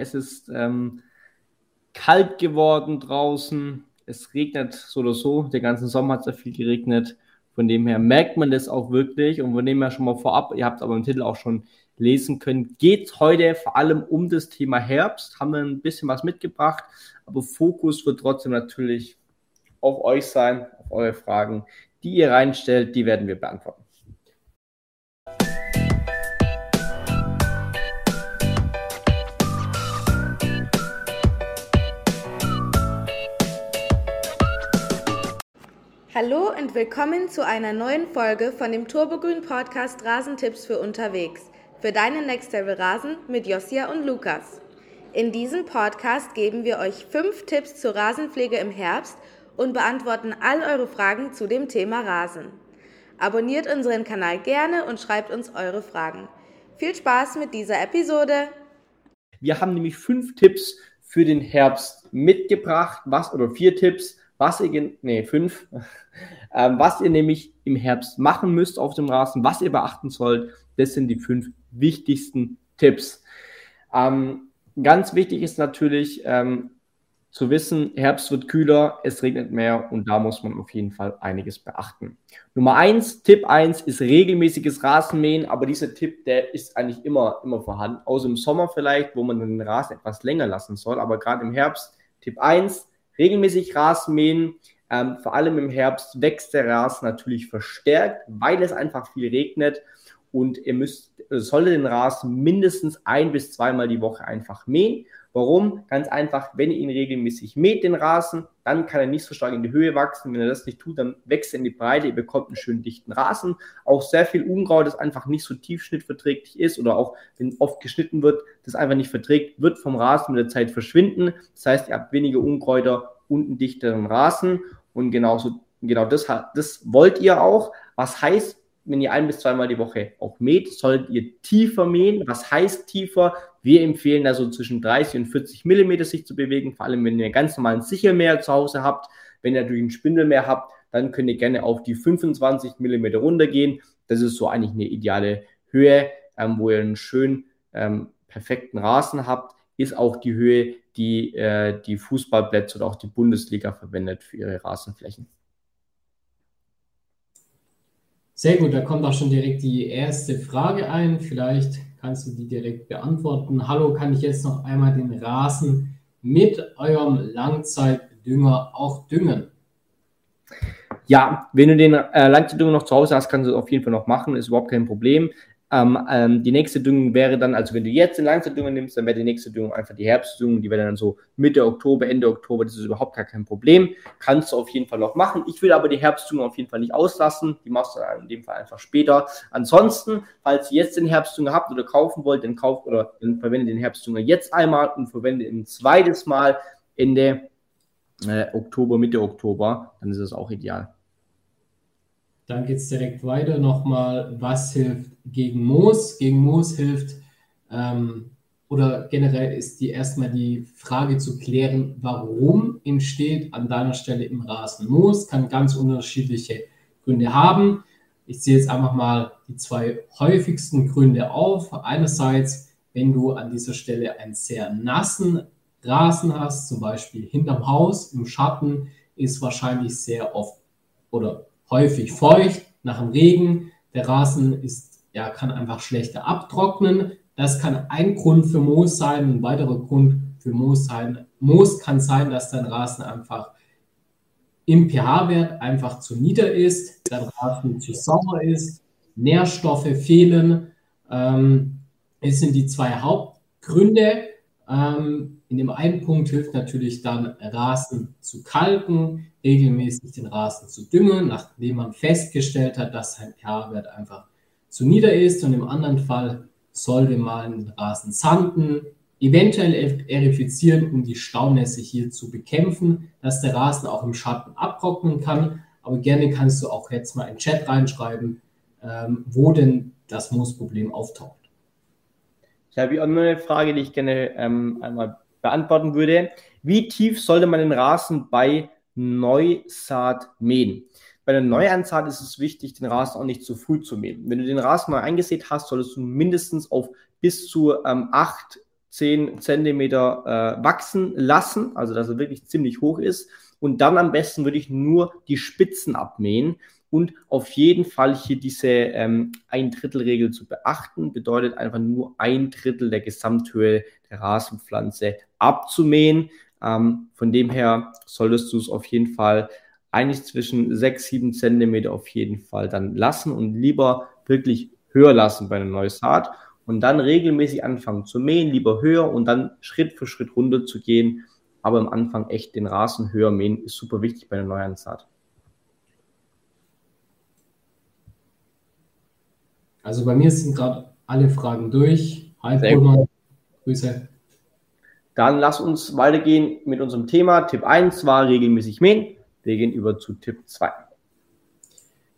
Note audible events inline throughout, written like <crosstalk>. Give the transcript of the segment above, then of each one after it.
Es ist ähm, kalt geworden draußen. Es regnet so oder so. Der ganze Sommer hat sehr viel geregnet. Von dem her merkt man das auch wirklich. Und von dem her schon mal vorab, ihr habt es aber im Titel auch schon lesen können, geht es heute vor allem um das Thema Herbst. Haben wir ein bisschen was mitgebracht, aber Fokus wird trotzdem natürlich auf euch sein, auf eure Fragen, die ihr reinstellt, die werden wir beantworten. Hallo und willkommen zu einer neuen Folge von dem Turbogrün Podcast Rasentipps für unterwegs. Für deinen Next Level Rasen mit Josia und Lukas. In diesem Podcast geben wir euch fünf Tipps zur Rasenpflege im Herbst und beantworten all eure Fragen zu dem Thema Rasen. Abonniert unseren Kanal gerne und schreibt uns eure Fragen. Viel Spaß mit dieser Episode. Wir haben nämlich fünf Tipps für den Herbst mitgebracht. Was oder vier Tipps, was ihr, nee, fünf, <laughs> ähm, was ihr nämlich im Herbst machen müsst auf dem Rasen, was ihr beachten sollt. Das sind die fünf wichtigsten Tipps. Ähm, ganz wichtig ist natürlich, ähm, zu wissen, Herbst wird kühler, es regnet mehr und da muss man auf jeden Fall einiges beachten. Nummer eins, Tipp eins ist regelmäßiges Rasenmähen, aber dieser Tipp, der ist eigentlich immer, immer vorhanden. Außer im Sommer vielleicht, wo man den Rasen etwas länger lassen soll, aber gerade im Herbst, Tipp eins, regelmäßig Rasenmähen. Ähm, vor allem im Herbst wächst der Rasen natürlich verstärkt, weil es einfach viel regnet und ihr müsst, solltet den Rasen mindestens ein bis zweimal die Woche einfach mähen Warum? Ganz einfach, wenn ihr ihn regelmäßig mäht, den Rasen, dann kann er nicht so stark in die Höhe wachsen. Wenn er das nicht tut, dann wächst er in die Breite, ihr bekommt einen schönen dichten Rasen. Auch sehr viel Unkraut, das einfach nicht so tiefschnittverträglich ist oder auch, wenn oft geschnitten wird, das einfach nicht verträgt, wird vom Rasen mit der Zeit verschwinden. Das heißt, ihr habt weniger Unkräuter und einen dichteren Rasen. Und genauso, genau das, das wollt ihr auch. Was heißt, wenn ihr ein bis zweimal die Woche auch mäht, solltet ihr tiefer mähen. Was heißt tiefer? Wir empfehlen da so zwischen 30 und 40 Millimeter sich zu bewegen, vor allem wenn ihr ganz normalen Sichermäher zu Hause habt. Wenn ihr natürlich ein Spindelmeer habt, dann könnt ihr gerne auf die 25 Millimeter runtergehen. Das ist so eigentlich eine ideale Höhe, ähm, wo ihr einen schönen, ähm, perfekten Rasen habt. Ist auch die Höhe, die äh, die Fußballplätze oder auch die Bundesliga verwendet für ihre Rasenflächen. Sehr gut, da kommt auch schon direkt die erste Frage ein. Vielleicht kannst du die direkt beantworten. Hallo, kann ich jetzt noch einmal den Rasen mit eurem Langzeitdünger auch düngen? Ja, wenn du den äh, Langzeitdünger noch zu Hause hast, kannst du es auf jeden Fall noch machen, ist überhaupt kein Problem. Ähm, ähm, die nächste Düngung wäre dann, also wenn du jetzt den Langzeitdünger nimmst, dann wäre die nächste Düngung einfach die Herbstdüngung, die wäre dann so Mitte Oktober, Ende Oktober, das ist überhaupt gar kein Problem. Kannst du auf jeden Fall noch machen. Ich will aber die Herbstdüngung auf jeden Fall nicht auslassen, die machst du dann in dem Fall einfach später. Ansonsten, falls ihr jetzt den Herbstdünger habt oder kaufen wollt, dann kauft oder dann verwendet den Herbstdünger jetzt einmal und verwendet ein zweites Mal Ende äh, Oktober, Mitte Oktober, dann ist es auch ideal. Dann geht es direkt weiter nochmal, was hilft gegen Moos? Gegen Moos hilft, ähm, oder generell ist die erstmal die Frage zu klären, warum entsteht an deiner Stelle im Rasen Moos? Kann ganz unterschiedliche Gründe haben. Ich zähle jetzt einfach mal die zwei häufigsten Gründe auf. Einerseits, wenn du an dieser Stelle einen sehr nassen Rasen hast, zum Beispiel hinterm Haus im Schatten, ist wahrscheinlich sehr oft oder häufig feucht nach dem Regen. Der Rasen ist, ja, kann einfach schlechter abtrocknen. Das kann ein Grund für Moos sein. Ein weiterer Grund für Moos sein. Moos kann sein, dass dein Rasen einfach im pH-Wert einfach zu nieder ist, dein Rasen zu sauer ist, Nährstoffe fehlen. Ähm, es sind die zwei Hauptgründe. Ähm, in dem einen Punkt hilft natürlich dann Rasen zu kalken, regelmäßig den Rasen zu düngen, nachdem man festgestellt hat, dass sein pH-Wert einfach zu nieder ist. Und im anderen Fall sollte man den Rasen sanden, eventuell erifizieren, um die Staunässe hier zu bekämpfen, dass der Rasen auch im Schatten abtrocknen kann. Aber gerne kannst du auch jetzt mal in den Chat reinschreiben, ähm, wo denn das Moosproblem auftaucht. Ich habe auch noch eine Frage, die ich gerne ähm, einmal beantworten würde. Wie tief sollte man den Rasen bei Neusaat mähen? Bei der Neuansaat ist es wichtig, den Rasen auch nicht zu früh zu mähen. Wenn du den Rasen neu eingesät hast, solltest du mindestens auf bis zu ähm, 8 10 Zentimeter äh, wachsen lassen, also dass er wirklich ziemlich hoch ist. Und dann am besten würde ich nur die Spitzen abmähen und auf jeden Fall hier diese ähm, ein Drittel Regel zu beachten. Bedeutet einfach nur ein Drittel der Gesamthöhe der Rasenpflanze abzumähen. Ähm, von dem her solltest du es auf jeden Fall eigentlich zwischen 6, 7 Zentimeter auf jeden Fall dann lassen und lieber wirklich höher lassen bei einer neuen Saat und dann regelmäßig anfangen zu mähen, lieber höher und dann Schritt für Schritt runter zu gehen. Aber am Anfang echt den Rasen höher mähen ist super wichtig bei einer neuen Also bei mir sind gerade alle Fragen durch. Hi, Pullmann. Grüße. Dann lass uns weitergehen mit unserem Thema. Tipp 1 war regelmäßig mähen. Wir gehen über zu Tipp 2.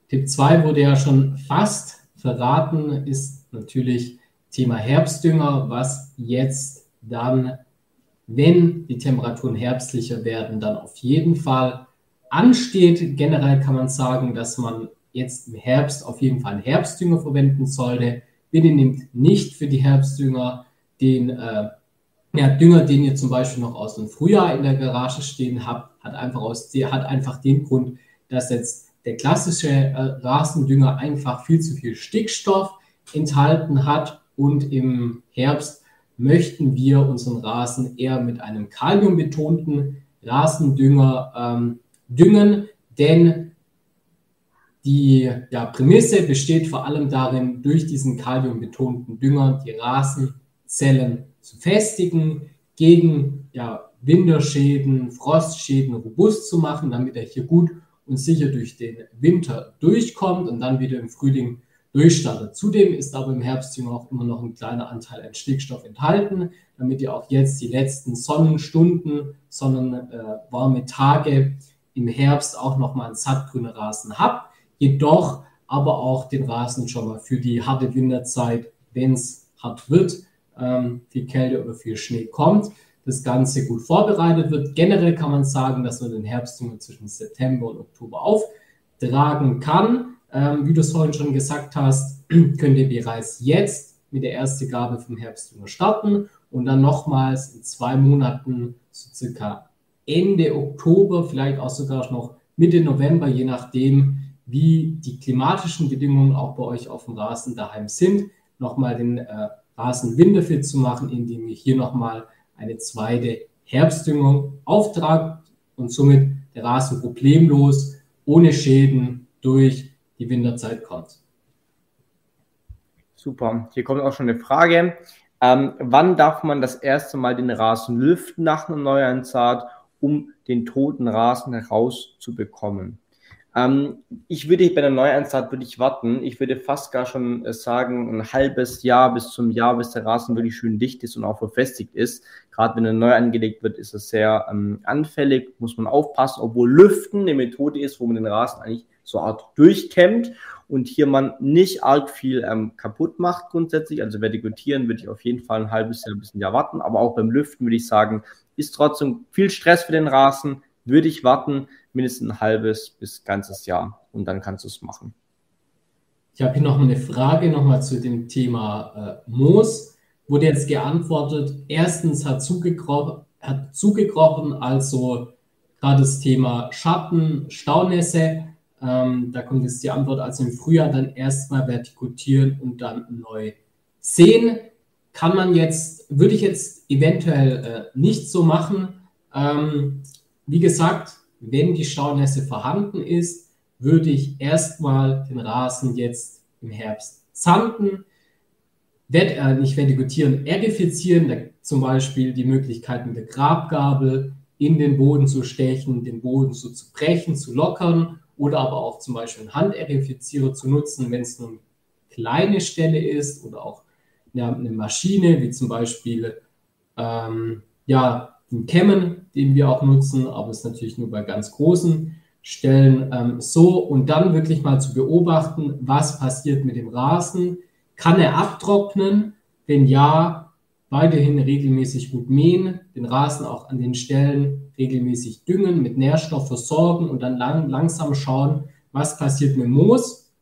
Tipp 2 wurde ja schon fast verraten, ist natürlich Thema Herbstdünger, was jetzt dann, wenn die Temperaturen herbstlicher werden, dann auf jeden Fall ansteht. Generell kann man sagen, dass man jetzt im Herbst auf jeden Fall einen Herbstdünger verwenden sollte. Bitte nehmt nicht für die Herbstdünger den äh, ja, Dünger, den ihr zum Beispiel noch aus dem Frühjahr in der Garage stehen habt, hat einfach, aus, hat einfach den Grund, dass jetzt der klassische äh, Rasendünger einfach viel zu viel Stickstoff enthalten hat und im Herbst möchten wir unseren Rasen eher mit einem kaliumbetonten Rasendünger ähm, düngen, denn die ja, Prämisse besteht vor allem darin, durch diesen kaliumbetonten Dünger die Rasenzellen zu festigen, gegen ja, Winterschäden, Frostschäden robust zu machen, damit er hier gut und sicher durch den Winter durchkommt und dann wieder im Frühling durchstartet. Zudem ist aber im Herbst auch immer noch ein kleiner Anteil an Stickstoff enthalten, damit ihr auch jetzt die letzten Sonnenstunden, sonnenwarme äh, Tage im Herbst auch nochmal einen sattgrünen Rasen habt jedoch aber auch den Rasen schon mal für die harte Winterzeit, wenn es hart wird, ähm, viel Kälte oder viel Schnee kommt, das Ganze gut vorbereitet wird. Generell kann man sagen, dass man den Herbstdünger zwischen September und Oktober auftragen kann. Ähm, wie du es vorhin schon gesagt hast, <clears throat> könnt ihr bereits jetzt mit der ersten Gabe vom Herbstdünger starten und dann nochmals in zwei Monaten, so circa Ende Oktober, vielleicht auch sogar noch Mitte November, je nachdem, wie die klimatischen Bedingungen auch bei euch auf dem Rasen daheim sind, nochmal den äh, Rasen winterfit zu machen, indem ihr hier nochmal eine zweite Herbstdüngung auftragt und somit der Rasen problemlos ohne Schäden durch die Winterzeit kommt. Super. Hier kommt auch schon eine Frage. Ähm, wann darf man das erste Mal den Rasen lüften nach einer Neuansaat, um den toten Rasen herauszubekommen? Ähm, ich würde bei der Neueinsaat würde ich warten. Ich würde fast gar schon äh, sagen, ein halbes Jahr bis zum Jahr, bis der Rasen wirklich schön dicht ist und auch verfestigt ist. Gerade wenn er neu angelegt wird, ist er sehr ähm, anfällig, muss man aufpassen, obwohl Lüften eine Methode ist, wo man den Rasen eigentlich so Art durchkämmt und hier man nicht arg viel ähm, kaputt macht grundsätzlich. Also vertikutieren würde ich auf jeden Fall ein halbes Jahr bis ein Jahr warten, aber auch beim Lüften würde ich sagen, ist trotzdem viel Stress für den Rasen, würde ich warten mindestens ein halbes bis ganzes Jahr und dann kannst du es machen. Ich habe hier noch eine Frage nochmal zu dem Thema äh, Moos. Wurde jetzt geantwortet, erstens hat zugekrochen, hat zugekrochen also gerade das Thema Schatten, Staunässe. Ähm, da kommt jetzt die Antwort, also im Frühjahr dann erstmal vertikutieren und dann neu sehen. Kann man jetzt, würde ich jetzt eventuell äh, nicht so machen. Ähm, wie gesagt, wenn die Staunässe vorhanden ist, würde ich erstmal den Rasen jetzt im Herbst sanden, Wett, äh, nicht vertikutieren, erifizieren, zum Beispiel die Möglichkeit mit der Grabgabel in den Boden zu stechen, den Boden so zu brechen, zu lockern oder aber auch zum Beispiel einen Handerifizierer zu nutzen, wenn es nur eine kleine Stelle ist oder auch ja, eine Maschine, wie zum Beispiel ähm, ja, den Kämmen, den wir auch nutzen, aber es ist natürlich nur bei ganz großen Stellen ähm, so und dann wirklich mal zu beobachten, was passiert mit dem Rasen. Kann er abtrocknen? Wenn ja, weiterhin regelmäßig gut mähen, den Rasen auch an den Stellen regelmäßig düngen, mit Nährstoff versorgen und dann lang, langsam schauen, was passiert mit Moos.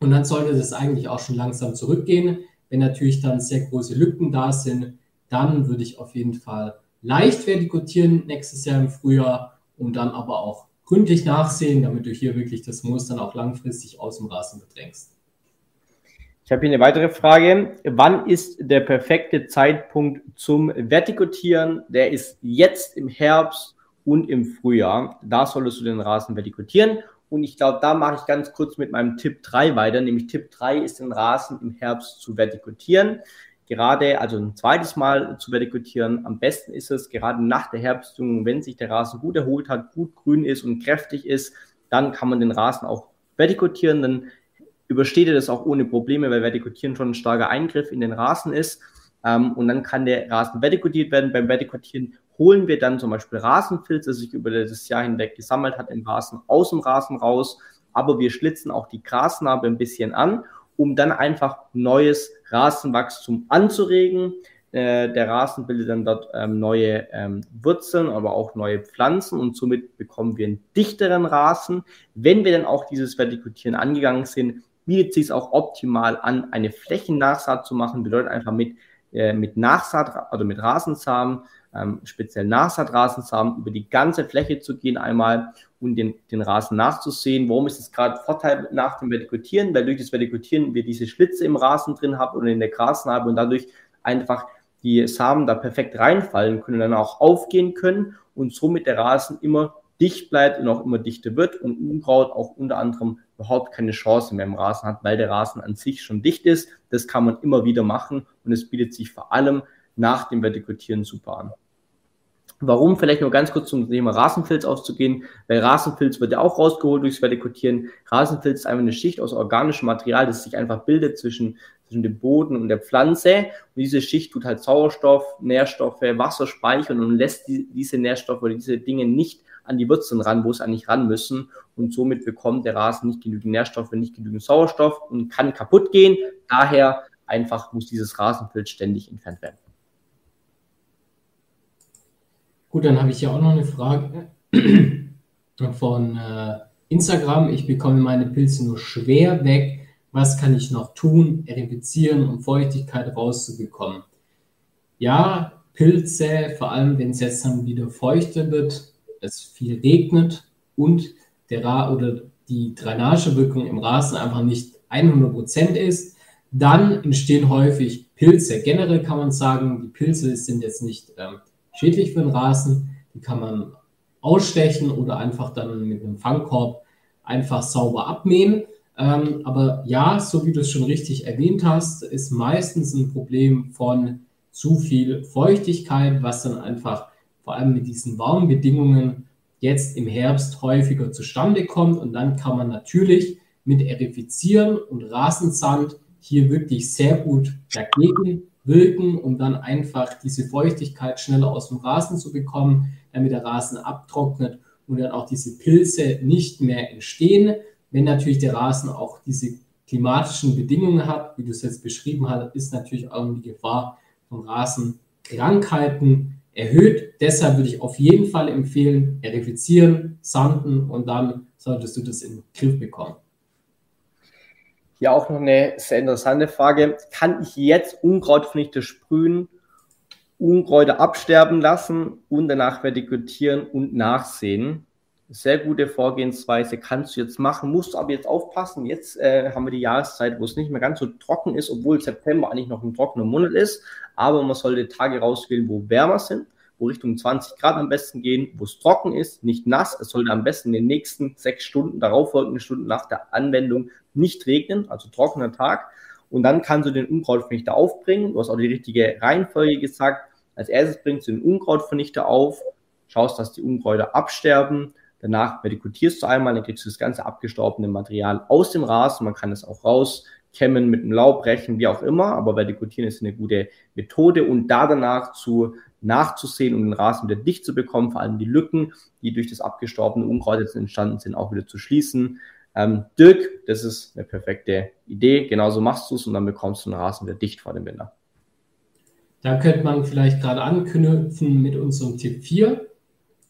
Und dann sollte das eigentlich auch schon langsam zurückgehen. Wenn natürlich dann sehr große Lücken da sind, dann würde ich auf jeden Fall leicht vertikutieren nächstes Jahr im Frühjahr und dann aber auch gründlich nachsehen, damit du hier wirklich das Moos dann auch langfristig aus dem Rasen bedrängst. Ich habe hier eine weitere Frage. Wann ist der perfekte Zeitpunkt zum Vertikutieren? Der ist jetzt im Herbst und im Frühjahr. Da solltest du den Rasen vertikutieren. Und ich glaube, da mache ich ganz kurz mit meinem Tipp 3 weiter. Nämlich Tipp 3 ist den Rasen im Herbst zu vertikutieren. Gerade, also ein zweites Mal zu vertikutieren. Am besten ist es gerade nach der Herbstdüngung, wenn sich der Rasen gut erholt hat, gut grün ist und kräftig ist, dann kann man den Rasen auch vertikutieren. Dann übersteht er das auch ohne Probleme, weil Vertikutieren schon ein starker Eingriff in den Rasen ist. Ähm, und dann kann der Rasen vertikutiert werden. Beim Vertikutieren holen wir dann zum Beispiel Rasenfilz, das sich über das Jahr hinweg gesammelt hat im Rasen, aus dem Rasen raus. Aber wir schlitzen auch die Grasnarbe ein bisschen an, um dann einfach neues Rasenwachstum anzuregen. Äh, der Rasen bildet dann dort ähm, neue ähm, Wurzeln, aber auch neue Pflanzen und somit bekommen wir einen dichteren Rasen. Wenn wir dann auch dieses Vertikutieren angegangen sind, bietet sich auch optimal an, eine Flächennachsaat zu machen. Bedeutet einfach mit, äh, mit Nachsaat, also mit Rasensamen, ähm, speziell Nachsaatrasensamen, über die ganze Fläche zu gehen einmal und den, den Rasen nachzusehen. Warum ist es gerade Vorteil nach dem Vertikutieren? Weil durch das Vertikutieren wir diese Schlitze im Rasen drin haben oder in der Grasnarbe und dadurch einfach die Samen da perfekt reinfallen können, dann auch aufgehen können und somit der Rasen immer dicht bleibt und auch immer dichter wird und Unkraut auch unter anderem überhaupt keine Chance mehr im Rasen hat, weil der Rasen an sich schon dicht ist. Das kann man immer wieder machen und es bietet sich vor allem nach dem Vertikutieren super an. Warum? Vielleicht nur ganz kurz zum Thema Rasenfilz auszugehen, weil Rasenfilz wird ja auch rausgeholt durchs Vertikutieren. Rasenfilz ist einfach eine Schicht aus organischem Material, das sich einfach bildet zwischen, zwischen dem Boden und der Pflanze. Und diese Schicht tut halt Sauerstoff, Nährstoffe, Wasser speichern und lässt die, diese Nährstoffe oder diese Dinge nicht an die Wurzeln ran, wo es eigentlich ran müssen. Und somit bekommt der Rasen nicht genügend Nährstoffe, nicht genügend Sauerstoff und kann kaputt gehen. Daher einfach muss dieses Rasenfilz ständig entfernt werden. Gut, dann habe ich ja auch noch eine Frage <clears throat> von äh, Instagram. Ich bekomme meine Pilze nur schwer weg. Was kann ich noch tun, erifizieren, um Feuchtigkeit rauszubekommen? Ja, Pilze, vor allem wenn es jetzt dann wieder feuchter wird, es viel regnet und der Ra oder die Drainagewirkung im Rasen einfach nicht 100% ist, dann entstehen häufig Pilze. Generell kann man sagen, die Pilze sind jetzt nicht ähm, schädlich für den Rasen. Die kann man ausstechen oder einfach dann mit einem Fangkorb einfach sauber abmähen. Ähm, aber ja, so wie du es schon richtig erwähnt hast, ist meistens ein Problem von zu viel Feuchtigkeit, was dann einfach vor allem mit diesen warmen Bedingungen jetzt im Herbst häufiger zustande kommt. Und dann kann man natürlich mit Erifizieren und Rasensand hier wirklich sehr gut dagegen wirken, um dann einfach diese Feuchtigkeit schneller aus dem Rasen zu bekommen, damit der Rasen abtrocknet und dann auch diese Pilze nicht mehr entstehen. Wenn natürlich der Rasen auch diese klimatischen Bedingungen hat, wie du es jetzt beschrieben hast, ist natürlich auch die Gefahr von Rasenkrankheiten erhöht. Deshalb würde ich auf jeden Fall empfehlen, erifizieren, sanden und dann solltest du das in den Griff bekommen. Hier auch noch eine sehr interessante Frage. Kann ich jetzt Unkrautvernichter sprühen, Unkräuter absterben lassen und danach vertikutieren und nachsehen? Sehr gute Vorgehensweise kannst du jetzt machen, musst aber jetzt aufpassen. Jetzt äh, haben wir die Jahreszeit, wo es nicht mehr ganz so trocken ist, obwohl September eigentlich noch ein trockener Monat ist. Aber man sollte Tage rauswählen, wo wärmer sind, wo Richtung 20 Grad am besten gehen, wo es trocken ist, nicht nass. Es sollte am besten in den nächsten sechs Stunden, darauffolgenden Stunden nach der Anwendung nicht regnen, also trockener Tag. Und dann kannst du den Unkrautvernichter aufbringen. Du hast auch die richtige Reihenfolge gesagt. Als erstes bringst du den Unkrautvernichter auf, schaust, dass die Unkräuter absterben Danach vertikutierst du einmal, dann kriegst du das ganze abgestorbene Material aus dem Rasen. Man kann es auch rauskämmen mit dem Laubbrechen, wie auch immer. Aber vertikutieren ist eine gute Methode. Und da danach zu nachzusehen und den Rasen wieder dicht zu bekommen, vor allem die Lücken, die durch das abgestorbene Unkraut jetzt entstanden sind, auch wieder zu schließen. Ähm, Dirk, das ist eine perfekte Idee. Genauso machst du es und dann bekommst du den Rasen wieder dicht vor dem Winter. Da könnte man vielleicht gerade anknüpfen mit unserem Tipp 4.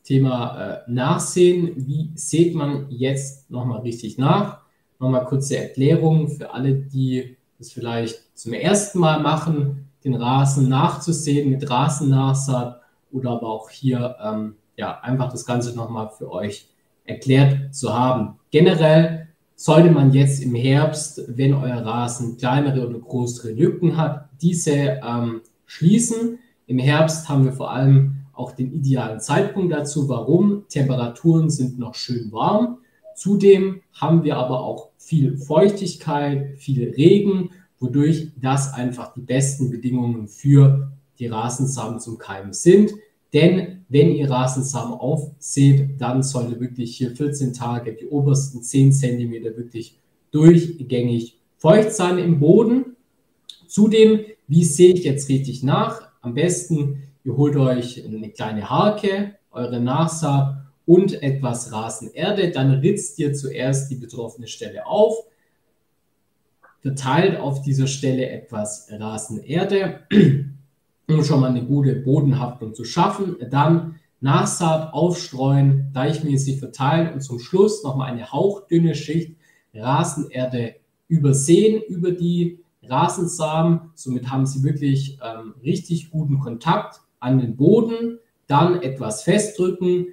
Thema äh, Nachsehen. Wie sieht man jetzt nochmal richtig nach? Nochmal kurze Erklärung für alle, die das vielleicht zum ersten Mal machen. den Rasen nachzusehen mit Rasennachsaat oder aber auch hier ähm, ja, einfach das Ganze nochmal für euch erklärt zu haben. Generell sollte man jetzt im Herbst, wenn euer Rasen kleinere oder größere Lücken hat, diese ähm, schließen. Im Herbst haben wir vor allem auch den idealen Zeitpunkt dazu. Warum? Temperaturen sind noch schön warm. Zudem haben wir aber auch viel Feuchtigkeit, viel Regen, wodurch das einfach die besten Bedingungen für die Rasensamen zum Keimen sind. Denn wenn ihr Rasensamen aufseht, dann sollte wirklich hier 14 Tage die obersten 10 cm wirklich durchgängig feucht sein im Boden. Zudem, wie sehe ich jetzt richtig nach? Am besten, ihr holt euch eine kleine Harke, eure Nachsaat und etwas Rasenerde. Dann ritzt ihr zuerst die betroffene Stelle auf, verteilt auf dieser Stelle etwas Rasenerde <clears throat> um schon mal eine gute Bodenhaftung zu schaffen. Dann Nachsaat aufstreuen, gleichmäßig verteilen und zum Schluss nochmal eine hauchdünne Schicht Rasenerde übersehen über die Rasensamen. Somit haben sie wirklich ähm, richtig guten Kontakt an den Boden. Dann etwas festdrücken.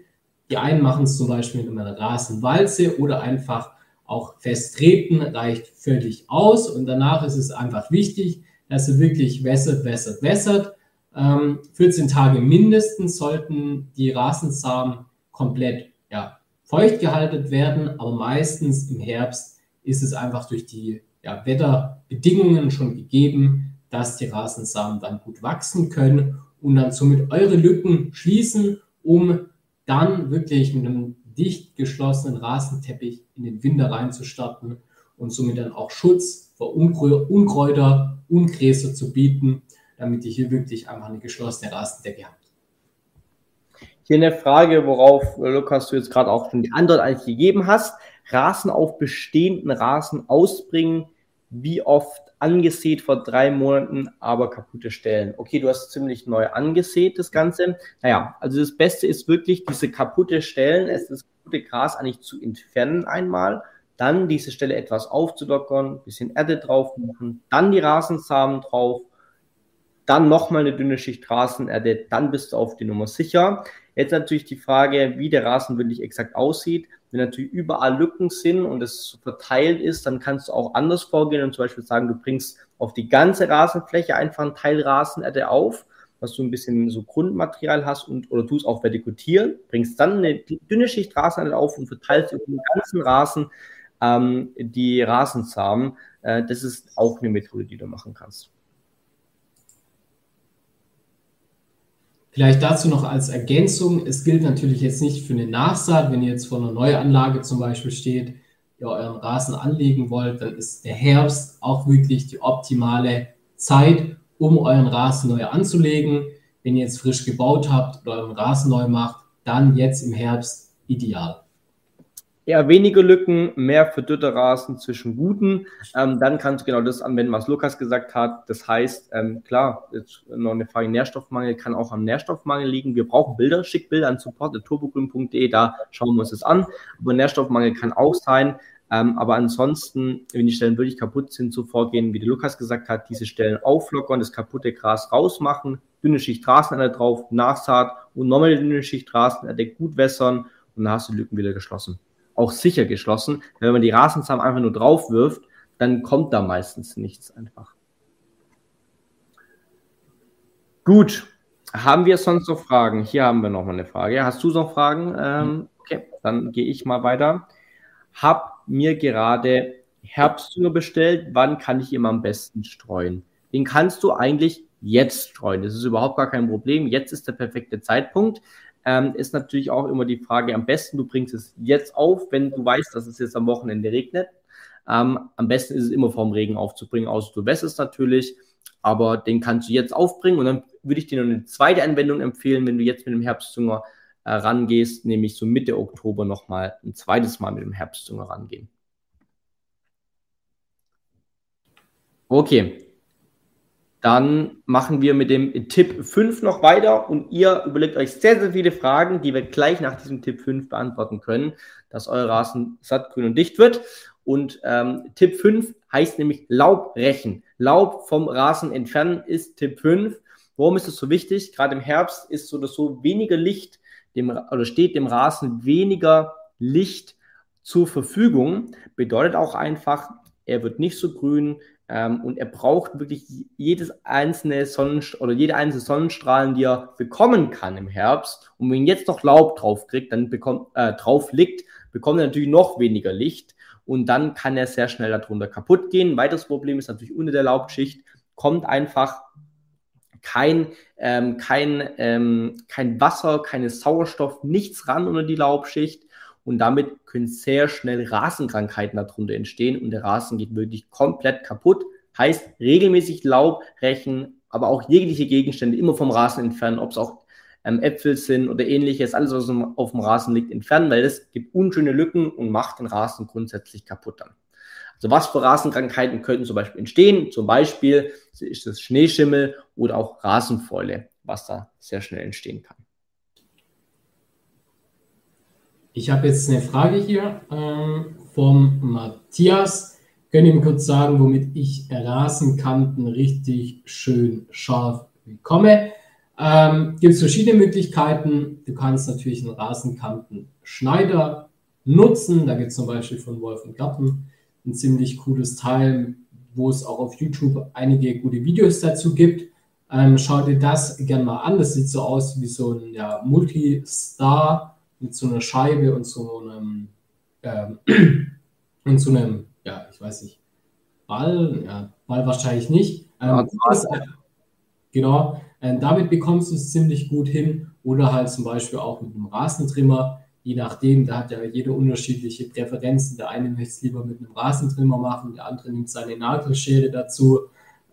Die einen machen es zum Beispiel mit einer Rasenwalze oder einfach auch festtreten, reicht völlig aus. Und danach ist es einfach wichtig, dass ihr wirklich wässert, wässert, wässert 14 ähm, Tage mindestens sollten die Rasensamen komplett ja, feucht gehalten werden, aber meistens im Herbst ist es einfach durch die ja, Wetterbedingungen schon gegeben, dass die Rasensamen dann gut wachsen können und dann somit eure Lücken schließen, um dann wirklich mit einem dicht geschlossenen Rasenteppich in den Winter reinzustarten und somit dann auch Schutz vor Unkräuter, Ungräser zu bieten damit ihr hier wirklich einfach eine geschlossene Rasendecke habt. Hier eine Frage, worauf, äh, Lukas, du jetzt gerade auch schon die Antwort eigentlich gegeben hast. Rasen auf bestehenden Rasen ausbringen, wie oft angesät vor drei Monaten, aber kaputte Stellen. Okay, du hast ziemlich neu angesät, das Ganze. Naja, also das Beste ist wirklich, diese kaputte Stellen, es das kaputte Gras eigentlich zu entfernen einmal, dann diese Stelle etwas aufzulockern, bisschen Erde drauf machen, dann die Rasensamen drauf dann nochmal eine dünne Schicht Rasenerde, dann bist du auf die Nummer sicher. Jetzt natürlich die Frage, wie der Rasen wirklich exakt aussieht. Wenn natürlich überall Lücken sind und es verteilt ist, dann kannst du auch anders vorgehen und zum Beispiel sagen, du bringst auf die ganze Rasenfläche einfach einen Teil Rasenerde auf, dass du ein bisschen so Grundmaterial hast und oder tust auch vertikutieren, bringst dann eine dünne Schicht Rasenerde auf und verteilst über den ganzen Rasen ähm, die Rasensamen. Äh, das ist auch eine Methode, die du machen kannst. Vielleicht dazu noch als Ergänzung, es gilt natürlich jetzt nicht für eine Nachsaat, wenn ihr jetzt vor einer Neuanlage zum Beispiel steht, ihr euren Rasen anlegen wollt, dann ist der Herbst auch wirklich die optimale Zeit, um euren Rasen neu anzulegen. Wenn ihr jetzt frisch gebaut habt oder euren Rasen neu macht, dann jetzt im Herbst ideal eher weniger Lücken, mehr verdünnte Rasen zwischen guten. Ähm, dann kannst du genau das anwenden, was Lukas gesagt hat. Das heißt, ähm, klar, jetzt noch eine Frage, Nährstoffmangel kann auch am Nährstoffmangel liegen. Wir brauchen Bilder, schick Bilder an support.turbogrün.de, da schauen wir uns das an. Aber Nährstoffmangel kann auch sein. Ähm, aber ansonsten, wenn die Stellen wirklich kaputt sind, so vorgehen, wie der Lukas gesagt hat, diese Stellen auflockern, das kaputte Gras rausmachen, dünne Schicht Rasenerde drauf, Nachsaat und nochmal eine dünne Schicht Rasenerde gut wässern und dann hast du die Lücken wieder geschlossen auch sicher geschlossen. Wenn man die Rasensamen einfach nur drauf wirft, dann kommt da meistens nichts einfach. Gut, haben wir sonst noch Fragen? Hier haben wir noch mal eine Frage. Hast du noch Fragen? Ähm, okay, dann gehe ich mal weiter. Hab mir gerade Herbstdünger bestellt. Wann kann ich ihm am besten streuen? Den kannst du eigentlich jetzt streuen. Das ist überhaupt gar kein Problem. Jetzt ist der perfekte Zeitpunkt ähm, ist natürlich auch immer die Frage, am besten du bringst es jetzt auf, wenn du weißt, dass es jetzt am Wochenende regnet. Ähm, am besten ist es immer vorm Regen aufzubringen, außer du wässerst natürlich, aber den kannst du jetzt aufbringen und dann würde ich dir noch eine zweite Anwendung empfehlen, wenn du jetzt mit dem Herbstzünger äh, rangehst, nämlich so Mitte Oktober nochmal ein zweites Mal mit dem Herbstzünger rangehen. Okay, dann machen wir mit dem Tipp 5 noch weiter und ihr überlegt euch sehr, sehr viele Fragen, die wir gleich nach diesem Tipp 5 beantworten können, dass euer Rasen satt, grün und dicht wird. Und ähm, Tipp 5 heißt nämlich Laubrechen. Laub vom Rasen entfernen ist Tipp 5. Warum ist das so wichtig? Gerade im Herbst ist so oder so weniger Licht dem, oder steht dem Rasen weniger Licht zur Verfügung. Bedeutet auch einfach, er wird nicht so grün ähm, und er braucht wirklich jedes einzelne Sonnenst oder jede einzelne Sonnenstrahlen, die er bekommen kann im Herbst. Und wenn jetzt noch Laub drauf kriegt, dann bekommt, äh, drauf liegt, bekommt er natürlich noch weniger Licht und dann kann er sehr schnell darunter kaputt gehen. Ein weiteres Problem ist natürlich unter der Laubschicht kommt einfach kein, ähm, kein, ähm, kein Wasser, keine Sauerstoff, nichts ran unter die Laubschicht und damit können sehr schnell Rasenkrankheiten darunter entstehen und der Rasen geht wirklich komplett kaputt. Heißt regelmäßig Laub rächen, aber auch jegliche Gegenstände immer vom Rasen entfernen, ob es auch ähm, Äpfel sind oder ähnliches, alles was auf dem Rasen liegt, entfernen, weil das gibt unschöne Lücken und macht den Rasen grundsätzlich kaputt dann. Also was für Rasenkrankheiten könnten zum Beispiel entstehen? Zum Beispiel ist das Schneeschimmel oder auch Rasenfäule, was da sehr schnell entstehen kann. Ich habe jetzt eine Frage hier ähm, vom Matthias. Können mir kurz sagen, womit ich Rasenkanten richtig schön scharf bekomme? Ähm, Gibt es verschiedene Möglichkeiten. Du kannst natürlich einen Rasenkantenschneider nutzen. Da gibt es zum Beispiel von Wolf und Garten ein ziemlich cooles Teil, wo es auch auf YouTube einige gute Videos dazu gibt. Ähm, schau dir das gerne mal an. Das sieht so aus wie so ein ja, Multistar mit so einer Scheibe und so einem, ähm, <clears throat> und so einem, ja, ich weiß nicht, Ball, ja, Ball wahrscheinlich nicht. Ähm, das, äh, genau, äh, damit bekommst du es ziemlich gut hin oder halt zum Beispiel auch mit einem Rasentrimmer, je nachdem, da hat ja jeder unterschiedliche Präferenzen. Der eine möchte es lieber mit einem Rasentrimmer machen, der andere nimmt seine Nagelschere dazu.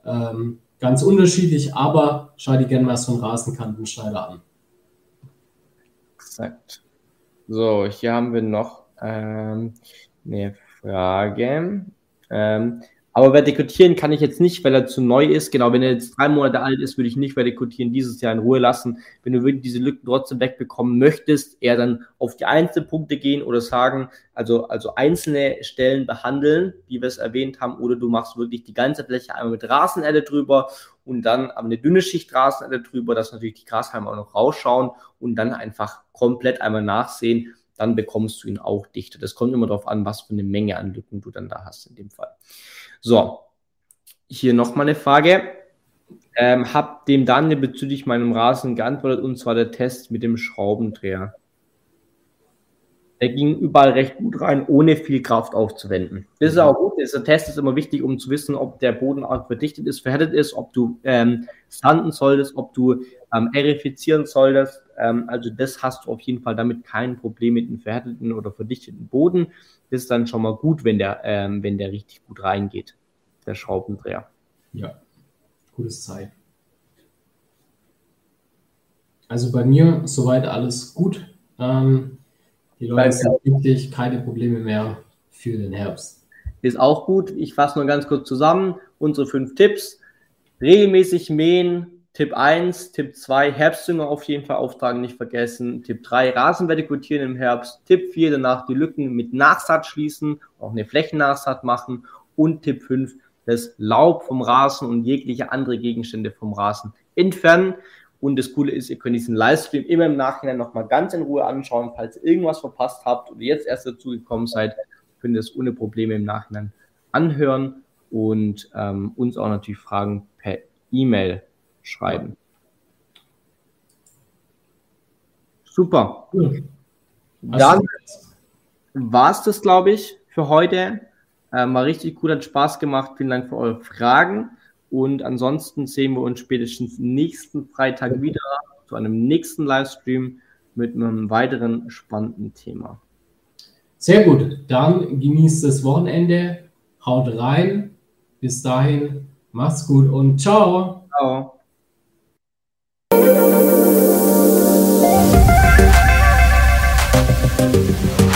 Ähm, ganz unterschiedlich, aber schau dir gerne mal so einen Rasenkantenschneider an. Exakt. So, hier haben wir noch ähm, eine Frage. Ähm, aber vertikutieren kann ich jetzt nicht, weil er zu neu ist. Genau, wenn er jetzt drei Monate alt ist, würde ich nicht vertikutieren, dieses Jahr in Ruhe lassen. Wenn du wirklich diese Lücken trotzdem wegbekommen möchtest, eher dann auf die einzelnen Punkte gehen oder sagen, also, also einzelne Stellen behandeln, wie wir es erwähnt haben, oder du machst wirklich die ganze Fläche einmal mit Rasenerde drüber und dann eine dünne Schicht Rasenerde drüber, dass natürlich die Grashalme auch noch rausschauen und dann einfach komplett einmal nachsehen, dann bekommst du ihn auch dichter. Das kommt immer darauf an, was für eine Menge an Lücken du dann da hast in dem Fall. So, hier nochmal eine Frage. Ähm, hab dem Daniel bezüglich meinem Rasen geantwortet und zwar der Test mit dem Schraubendreher. Der ging überall recht gut rein, ohne viel Kraft aufzuwenden. Das ist auch gut. Der Test ist immer wichtig, um zu wissen, ob der Boden arg verdichtet ist, verhärtet ist, ob du ähm, sanden solltest, ob du ähm, erifizieren solltest. Ähm, also das hast du auf jeden Fall damit kein Problem mit einem verhärteten oder verdichteten Boden ist dann schon mal gut, wenn der, ähm, wenn der richtig gut reingeht, der Schraubendreher. Ja, gutes Zeichen. Also bei mir soweit alles gut. Ähm, die Leute sind wirklich keine Probleme mehr für den Herbst. Ist auch gut. Ich fasse nur ganz kurz zusammen. Unsere fünf Tipps. Regelmäßig mähen, Tipp 1, Tipp 2, Herbstdünger auf jeden Fall auftragen, nicht vergessen. Tipp 3, Rasenvertikutieren im Herbst. Tipp 4, danach die Lücken mit Nachsaat schließen, auch eine Flächennachsaat machen. Und Tipp 5, das Laub vom Rasen und jegliche andere Gegenstände vom Rasen entfernen. Und das Coole ist, ihr könnt diesen Livestream immer im Nachhinein nochmal ganz in Ruhe anschauen. Falls ihr irgendwas verpasst habt oder jetzt erst dazu gekommen seid, könnt ihr das ohne Probleme im Nachhinein anhören und ähm, uns auch natürlich fragen per E-Mail schreiben. Super. Cool. Dann war es das, glaube ich, für heute. Ähm, war richtig gut, hat Spaß gemacht. Vielen Dank für eure Fragen. Und ansonsten sehen wir uns spätestens nächsten Freitag wieder zu einem nächsten Livestream mit einem weiteren spannenden Thema. Sehr gut. Dann genießt das Wochenende. Haut rein. Bis dahin. Macht's gut und ciao. Ciao. Thank you.